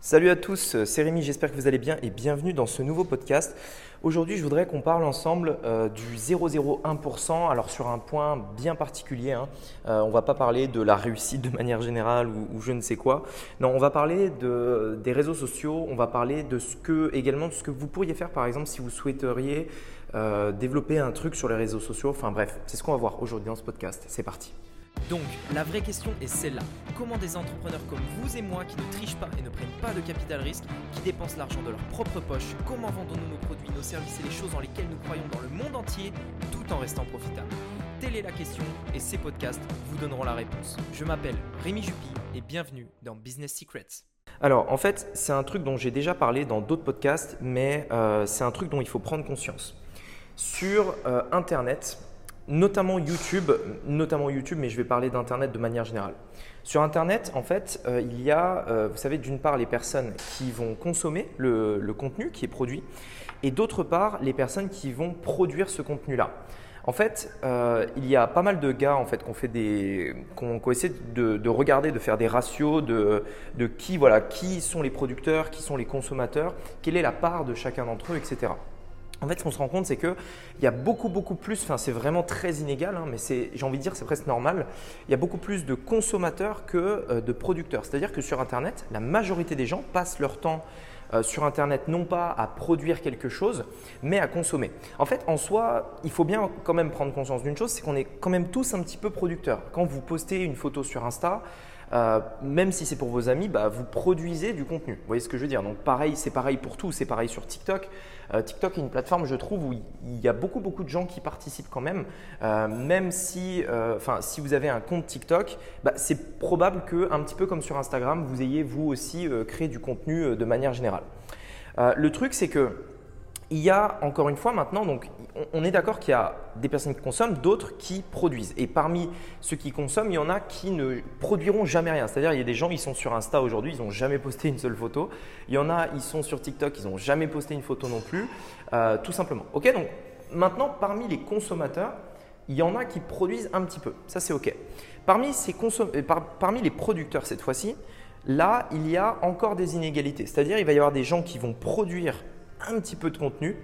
Salut à tous, c'est Rémi, j'espère que vous allez bien et bienvenue dans ce nouveau podcast. Aujourd'hui, je voudrais qu'on parle ensemble euh, du 0,01%, alors sur un point bien particulier. Hein. Euh, on ne va pas parler de la réussite de manière générale ou, je ne sais quoi. Non, on va parler de, des réseaux sociaux, on va parler de ce que, également de ce que vous pourriez faire par exemple si vous souhaiteriez euh, développer un truc sur les réseaux sociaux. Enfin bref, c'est ce qu'on va voir aujourd'hui dans ce podcast. C'est parti. Donc, la vraie question est celle-là. Comment des entrepreneurs comme vous et moi qui ne trichent pas et ne prennent pas de capital risque, qui dépensent l'argent de leur propre poche, comment vendons-nous nos produits, nos services et les choses dans lesquelles nous croyons dans le monde entier, tout en restant profitables? Telle est la question et ces podcasts vous donneront la réponse. Je m'appelle Rémi Jupy et bienvenue dans Business Secrets. Alors, en fait, c'est un truc dont j'ai déjà parlé dans d'autres podcasts, mais euh, c'est un truc dont il faut prendre conscience. Sur euh, Internet, notamment YouTube, notamment YouTube, mais je vais parler d'Internet de manière générale. Sur Internet, en fait, euh, il y a, euh, vous savez, d'une part les personnes qui vont consommer le, contenu qui est produit, et d'autre part les personnes qui vont produire ce contenu-là. En fait, euh, il y a pas mal de gars en fait qu'on fait des, qu'on essaie de, de, regarder, de faire des ratios de, de qui, voilà, qui sont les producteurs, qui sont les consommateurs, quelle est la part de chacun d'entre eux, etc. En fait, ce qu'on se rend compte, c'est qu'il y a beaucoup, beaucoup plus, enfin c'est vraiment très inégal, hein, mais j'ai envie de dire c'est presque normal, il y a beaucoup plus de consommateurs que euh, de producteurs. C'est-à-dire que sur Internet, la majorité des gens passent leur temps euh, sur Internet non pas à produire quelque chose, mais à consommer. En fait, en soi, il faut bien quand même prendre conscience d'une chose, c'est qu'on est quand même tous un petit peu producteurs. Quand vous postez une photo sur Insta, euh, même si c'est pour vos amis, bah, vous produisez du contenu. Vous voyez ce que je veux dire Donc pareil, c'est pareil pour tout, c'est pareil sur TikTok. Euh, TikTok est une plateforme, je trouve, où il y a beaucoup beaucoup de gens qui participent quand même. Euh, même si, enfin, si vous avez un compte TikTok, bah, c'est probable que, un petit peu comme sur Instagram, vous ayez vous aussi créé du contenu de manière générale. le truc, c'est que il y a encore une fois maintenant, donc on est d'accord qu'il y a des personnes qui consomment, d'autres qui produisent. Et parmi ceux qui consomment, il y en a qui ne produiront jamais rien. C'est-à-dire, il y a des gens, ils sont sur Insta aujourd'hui, ils n'ont jamais posté une seule photo. Il y en a, ils sont sur TikTok, ils n'ont jamais posté une photo non plus, euh, tout simplement. Ok, donc maintenant, parmi les consommateurs, il y en a qui produisent un petit peu. Ça, c'est ok. Parmi, ces euh, parmi les producteurs cette fois-ci, là, il y a encore des inégalités. C'est-à-dire, il va y avoir des gens qui vont produire un petit peu de contenu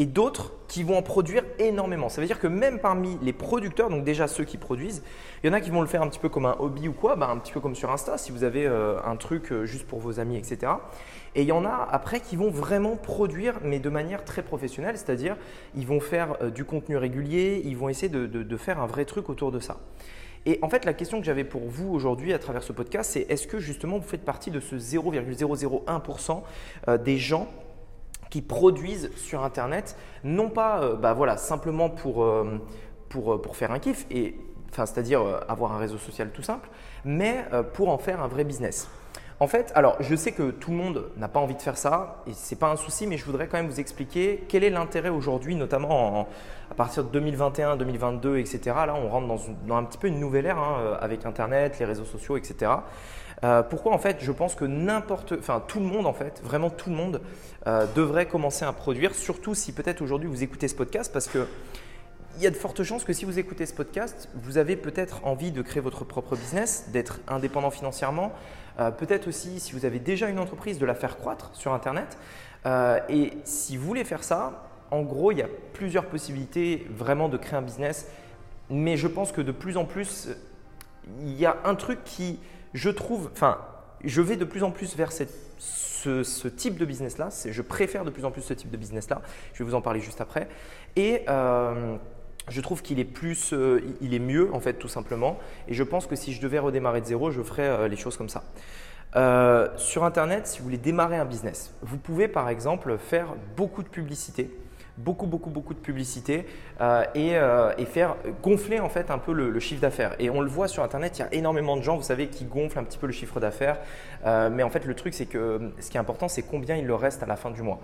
et d'autres qui vont en produire énormément. Ça veut dire que même parmi les producteurs, donc déjà ceux qui produisent, il y en a qui vont le faire un petit peu comme un hobby ou quoi, bah, un petit peu comme sur Insta, si vous avez euh, un truc euh, juste pour vos amis, etc. Et il y en a après qui vont vraiment produire, mais de manière très professionnelle, c'est-à-dire ils vont faire euh, du contenu régulier, ils vont essayer de, de faire un vrai truc autour de ça. Et en fait, la question que j'avais pour vous aujourd'hui à travers ce podcast, c'est est-ce que justement vous faites partie de ce 0,001% des gens qui produisent sur Internet, non pas euh, bah voilà, simplement pour, euh, euh, pour faire un kiff, et, c'est-à-dire avoir un réseau social tout simple, mais pour en faire un vrai business. En fait, alors je sais que tout le monde n'a pas envie de faire ça et ce n'est pas un souci, mais je voudrais quand même vous expliquer quel est l'intérêt aujourd'hui, notamment à partir de 2021, 2022, etc. Là, on rentre dans, un petit peu une nouvelle ère hein, avec Internet, les réseaux sociaux, etc. Euh, pourquoi en fait je pense que n'importe, enfin tout le monde en fait, vraiment tout le monde euh, devrait commencer à produire, surtout si peut-être aujourd'hui vous écoutez ce podcast parce que il y a de fortes chances que si vous écoutez ce podcast, vous avez peut-être envie de créer votre propre business, d'être indépendant financièrement, euh, peut-être aussi si vous avez déjà une entreprise de la faire croître sur Internet. et si vous voulez faire ça, en gros, il y a plusieurs possibilités vraiment de créer un business, mais je pense que de plus en plus, il y a un truc qui je trouve, enfin, je vais de plus en plus vers ce, type de business-là. Je préfère de plus en plus ce type de business-là. Je vais vous en parler juste après. Et euh, je trouve qu'il est plus, euh, il est mieux en fait tout simplement. Et je pense que si je devais redémarrer de zéro, je ferais euh, les choses comme ça. sur Internet, si vous voulez démarrer un business, vous pouvez par exemple faire beaucoup de publicité beaucoup, beaucoup, beaucoup de publicité euh, euh, et, faire gonfler en fait un peu le, chiffre d'affaires. Et on le voit sur Internet, il y a énormément de gens, vous savez, qui gonflent un petit peu le chiffre d'affaires. Euh, mais en fait, le truc, c'est que ce qui est important, c'est combien il leur reste à la fin du mois.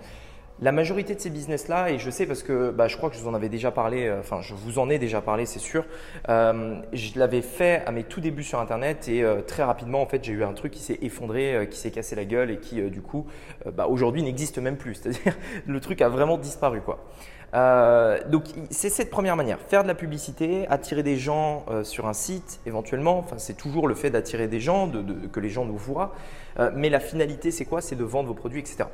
La majorité de ces business-là, et je sais parce que bah, je crois que je vous en avais déjà parlé, euh, enfin je vous en ai déjà parlé, c'est sûr, euh, je l'avais fait à mes tout débuts sur Internet et euh, très rapidement, en fait, j'ai eu un truc qui s'est effondré, qui s'est cassé la gueule et qui, du coup, bah, aujourd'hui n'existe même plus. C'est-à-dire, le truc a vraiment disparu, quoi. donc c'est cette première manière, faire de la publicité, attirer des gens sur un site éventuellement, enfin c'est toujours le fait d'attirer des gens, de, que les gens nous voient, mais la finalité c'est quoi? C'est de vendre vos produits, etc.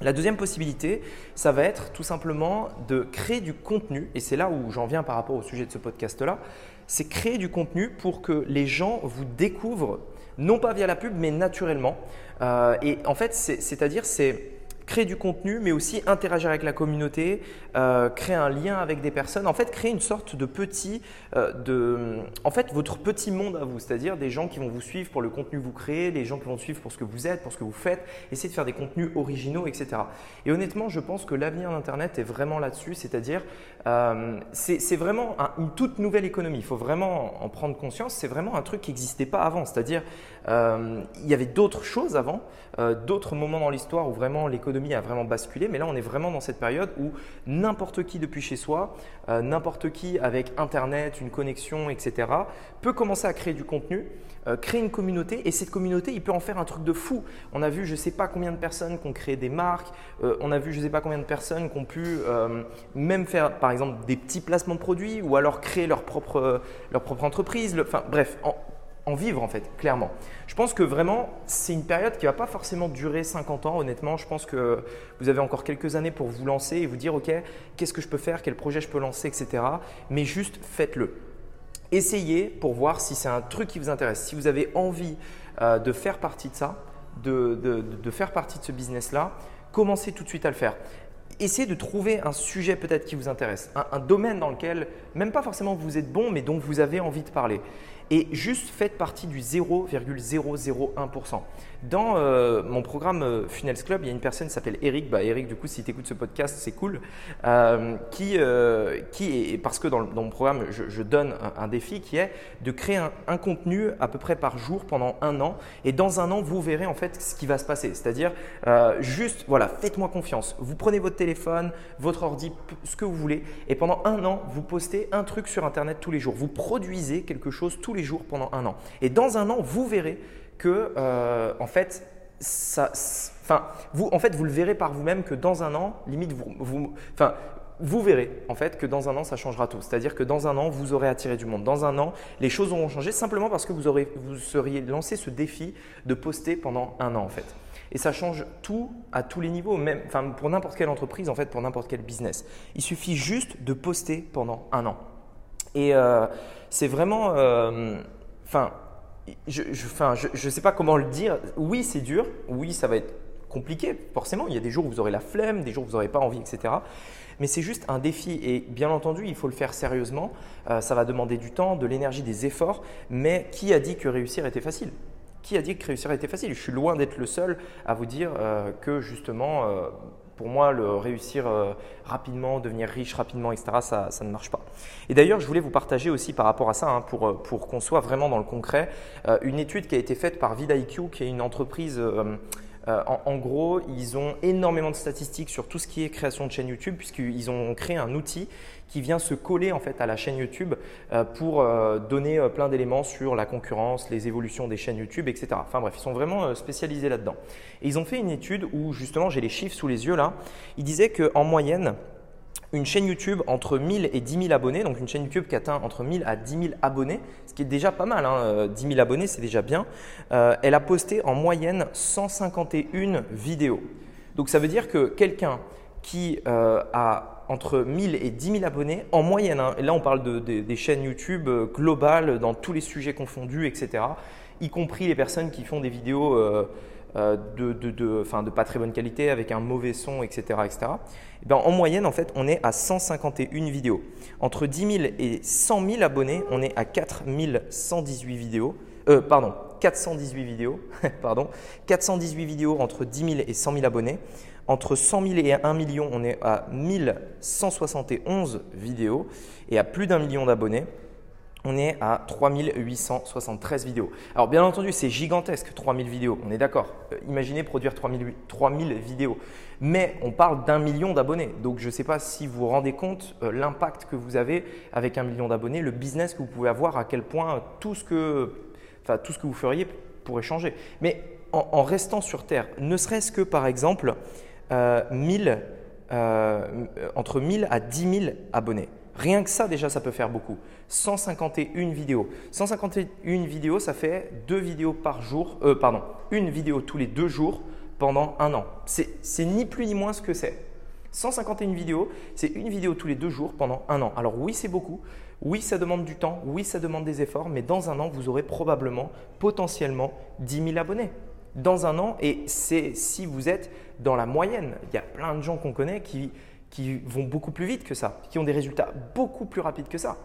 La deuxième possibilité, ça va être tout simplement de créer du contenu, et c'est là où j'en viens par rapport au sujet de ce podcast-là, c'est créer du contenu pour que les gens vous découvrent, non pas via la pub, mais naturellement. Euh, et en fait, c'est-à-dire, c'est créer du contenu, mais aussi interagir avec la communauté, euh, créer un lien avec des personnes. En fait, créer une sorte de petit, euh, de, en fait, votre petit monde à vous, c'est-à-dire des gens qui vont vous suivre pour le contenu que vous créez, les gens qui vont suivre pour ce que vous êtes, pour ce que vous faites. Essayez de faire des contenus originaux, etc. Et honnêtement, je pense que l'avenir d'Internet est vraiment là-dessus, c'est-à-dire, euh, c'est vraiment une toute nouvelle économie. Il faut vraiment en prendre conscience. C'est vraiment un truc qui n'existait pas avant, c'est-à-dire, il y avait d'autres choses avant, d'autres moments dans l'histoire où vraiment a vraiment basculé, mais là on est vraiment dans cette période où n'importe qui depuis chez soi, euh, n'importe qui avec Internet, une connexion, etc., peut commencer à créer du contenu, euh, créer une communauté, et cette communauté, il peut en faire un truc de fou. On a vu je ne sais pas combien de personnes qui ont créé des marques, euh, on a vu je ne sais pas combien de personnes qui ont pu même faire par exemple des petits placements de produits ou alors créer leur propre, leur propre entreprise. enfin bref, en, en vivre en fait, clairement. Je pense que vraiment, c'est une période qui ne va pas forcément durer 50 ans, honnêtement. Je pense que vous avez encore quelques années pour vous lancer et vous dire, OK, qu'est-ce que je peux faire, quel projet je peux lancer, etc. Mais juste faites-le. Essayez pour voir si c'est un truc qui vous intéresse. Si vous avez envie euh, de faire partie de ça, de, faire partie de ce business-là, commencez tout de suite à le faire essayez de trouver un sujet peut-être qui vous intéresse, un, un, domaine dans lequel, même pas forcément vous êtes bon, mais dont vous avez envie de parler et juste faites partie du 0,001%. Dans euh, mon programme euh, Funnels Club, il y a une personne qui s'appelle Eric. Bah, Eric, du coup, si tu écoutes ce podcast, c'est cool. Euh, qui, qui est, parce que dans, mon programme, je, donne un, défi qui est de créer un, contenu à peu près par jour pendant un an. Et dans un an, vous verrez en fait ce qui va se passer. C'est-à-dire, juste, voilà, faites-moi confiance. Vous prenez votre téléphone, votre ordi, ce que vous voulez. Et pendant un an, vous postez un truc sur Internet tous les jours. Vous produisez quelque chose tous les jours pendant un an. Et dans un an, vous verrez que, euh, en fait, ça, enfin, vous, en fait, vous le verrez par vous-même que dans un an, limite, vous, vous, enfin, vous verrez en fait que dans un an, ça changera tout. C'est-à-dire que dans un an, vous aurez attiré du monde. Dans un an, les choses auront changé simplement parce que vous, aurez, vous seriez lancé ce défi de poster pendant un an en fait. Et ça change tout à tous les niveaux, même enfin, pour n'importe quelle entreprise, en fait, pour n'importe quel business. Il suffit juste de poster pendant un an. Et euh, c'est vraiment, euh, enfin, je ne sais pas comment le dire. Oui, c'est dur. Oui, ça va être compliqué, forcément. Il y a des jours où vous aurez la flemme, des jours où vous n'aurez pas envie, etc. Mais c'est juste un défi. Et bien entendu, il faut le faire sérieusement. Euh, ça va demander du temps, de l'énergie, des efforts. Mais qui a dit que réussir était facile? Qui a dit que réussir était facile? Je suis loin d'être le seul à vous dire que justement, pour moi, le réussir euh, rapidement, devenir riche rapidement, etc., ça, ça ne marche pas. Et d'ailleurs, je voulais vous partager aussi par rapport à ça, hein, pour, euh, pour qu'on soit vraiment dans le concret, euh, une étude qui a été faite par VidIQ, qui est une entreprise en, gros, ils ont énormément de statistiques sur tout ce qui est création de chaîne YouTube, puisqu'ils ont créé un outil qui vient se coller en fait à la chaîne YouTube euh, pour euh, donner plein d'éléments sur la concurrence, les évolutions des chaînes YouTube, etc. Enfin bref, ils sont vraiment spécialisés là-dedans. Et ils ont fait une étude où justement, j'ai les chiffres sous les yeux là, ils disaient qu'en moyenne, une chaîne YouTube entre 1000 et 10 000 abonnés, donc une chaîne YouTube qui atteint entre 1000 à 10 000 abonnés, ce qui est déjà pas mal, hein, 10 euh, 000 abonnés c'est déjà bien, euh, elle a posté en moyenne 151 vidéos. Donc ça veut dire que quelqu'un qui euh, a entre 1000 et 10 000 abonnés en moyenne, hein, et là on parle de, des chaînes YouTube globales dans tous les sujets confondus, etc., y compris les personnes qui font des vidéos euh, de, de, de, pas très bonne qualité, avec un mauvais son, etc. etc. Et eh ben, en moyenne, en fait, on est à 151 vidéos. Entre 10 000 et 100 000 abonnés, on est à 4 118 vidéos. Euh, pardon, 418 vidéos. pardon, 418 vidéos entre 10 000 et 100 000 abonnés. Entre 100 000 et 1 million, on est à 1171 vidéos. Et à plus d'un million d'abonnés, on est à 3873 vidéos. Alors bien entendu, c'est gigantesque, 3000 vidéos, on est d'accord. Euh, imaginez produire 3000, 3000 vidéos. Mais on parle d'un million d'abonnés. Donc je ne sais pas si vous vous rendez compte euh, l'impact que vous avez avec un million d'abonnés, le business que vous pouvez avoir, à quel point tout ce que, vous feriez pourrait changer. Mais en, restant sur Terre, ne serait-ce que par exemple 1000, euh, entre 1000 à 10 000 abonnés. Rien que ça, déjà, ça peut faire beaucoup. 151 vidéos. 151 vidéos, ça fait deux vidéos par jour, euh, pardon, une vidéo tous les deux jours pendant un an. C'est ni plus ni moins ce que c'est. 151 vidéos, c'est une vidéo tous les deux jours pendant un an. Alors oui, c'est beaucoup. Oui, ça demande du temps. Oui, ça demande des efforts. Mais dans un an, vous aurez probablement, potentiellement, 10 000 abonnés. Dans un an, et c'est si vous êtes dans la moyenne. Il y a plein de gens qu'on connaît qui qui vont beaucoup plus vite que ça, qui ont des résultats beaucoup plus rapides que ça.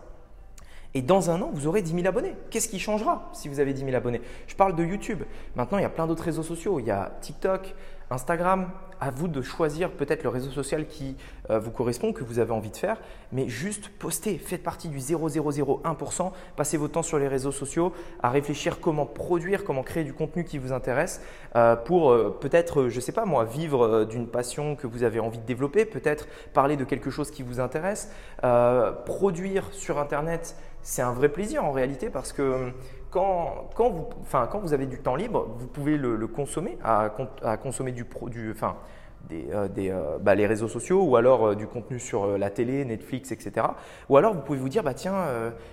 Et dans un an, vous aurez 10 000 abonnés. Qu'est-ce qui changera si vous avez 10 000 abonnés? Je parle de YouTube. Maintenant, il y a plein d'autres réseaux sociaux. Il y a TikTok, Instagram, à vous de choisir peut-être le réseau social qui euh, vous correspond, que vous avez envie de faire, mais juste postez, faites partie du 0,001%, passez votre temps sur les réseaux sociaux à réfléchir comment produire, comment créer du contenu qui vous intéresse euh, pour euh, peut-être, je ne sais pas moi, vivre d'une passion que vous avez envie de développer, peut-être parler de quelque chose qui vous intéresse, produire sur Internet c'est un vrai plaisir en réalité parce que quand, quand, vous, quand vous avez du temps libre, vous pouvez le, consommer, à, à consommer du, du, enfin, des, euh, euh, bah, les réseaux sociaux ou alors euh, du contenu sur la télé, Netflix, etc. Ou alors vous pouvez vous dire, bah, tiens,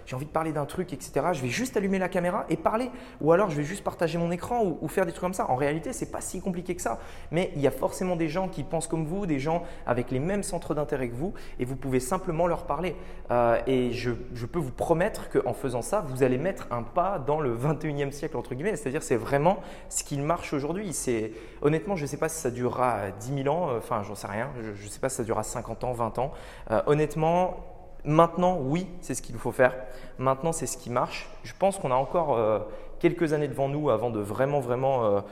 j'ai envie de parler d'un truc, etc. Je vais juste allumer la caméra et parler. Ou alors je vais juste partager mon écran ou, faire des trucs comme ça. En réalité, ce n'est pas si compliqué que ça. Mais il y a forcément des gens qui pensent comme vous, des gens avec les mêmes centres d'intérêt que vous et vous pouvez simplement leur parler. et je, je, peux vous promettre qu'en faisant ça, vous allez mettre un pas dans le 21e siècle, entre guillemets. C'est-à-dire, c'est vraiment ce qui marche aujourd'hui. Honnêtement, je ne sais pas si ça durera 10 000 ans, euh, enfin j'en sais rien, je sais pas si ça durera 50 ans, 20 ans. Euh, honnêtement, maintenant, oui, c'est ce qu'il faut faire. Maintenant, c'est ce qui marche. Je pense qu'on a encore euh, quelques années devant nous avant de vraiment, vraiment,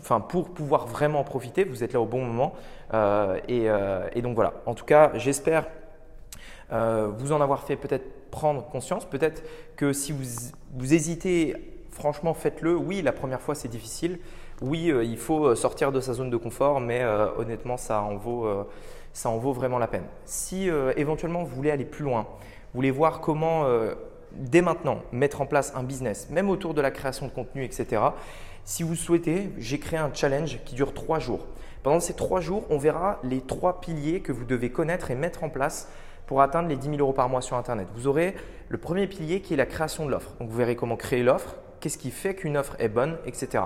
enfin pour pouvoir vraiment en profiter. Vous êtes là au bon moment. Et, donc voilà, en tout cas, j'espère vous en avoir fait peut-être prendre conscience. Peut-être que si vous, vous hésitez, franchement, faites-le. Oui, la première fois, c'est difficile oui, euh, il faut euh, sortir de sa zone de confort, mais euh, honnêtement, ça en, vaut, vraiment la peine. Si éventuellement vous voulez aller plus loin, vous voulez voir comment dès maintenant mettre en place un business, même autour de la création de contenu, etc. Si vous souhaitez, j'ai créé un challenge qui dure trois jours. Pendant ces trois jours, on verra les trois piliers que vous devez connaître et mettre en place pour atteindre les 10 000 euros par mois sur Internet. Vous aurez le premier pilier qui est la création de l'offre. Donc vous verrez comment créer l'offre, qu'est-ce qui fait qu'une offre est bonne, etc.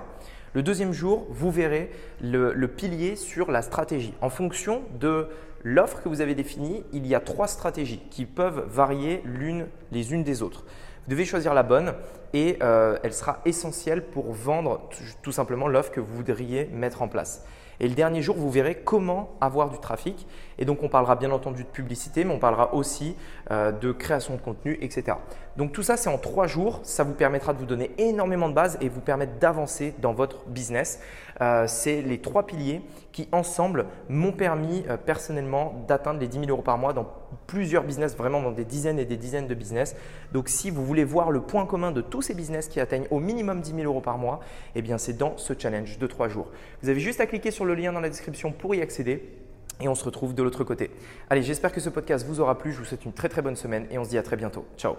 Le deuxième jour, vous verrez le, pilier sur la stratégie. En fonction de l'offre que vous avez définie, il y a trois stratégies qui peuvent varier l'une les unes des autres. Vous devez choisir la bonne et euh, elle sera essentielle pour vendre tout simplement l'offre que vous voudriez mettre en place. Et le dernier jour, vous verrez comment avoir du trafic. Et donc, on parlera bien entendu de publicité, mais on parlera aussi euh, de création de contenu, etc. Donc, tout ça, c'est en trois jours. Ça vous permettra de vous donner énormément de bases et vous permettre d'avancer dans votre business. Euh, c'est les trois piliers qui, ensemble, m'ont permis euh, personnellement d'atteindre les 10 000 euros par mois dans plusieurs business, vraiment dans des dizaines et des dizaines de business. Donc, si vous voulez voir le point commun de tous ces business qui atteignent au minimum 10 000 euros par mois, eh bien, c'est dans ce challenge de trois jours. Vous avez juste à cliquer sur le lien dans la description pour y accéder. Et on se retrouve de l'autre côté. Allez, j'espère que ce podcast vous aura plu. Je vous souhaite une très très bonne semaine et on se dit à très bientôt. Ciao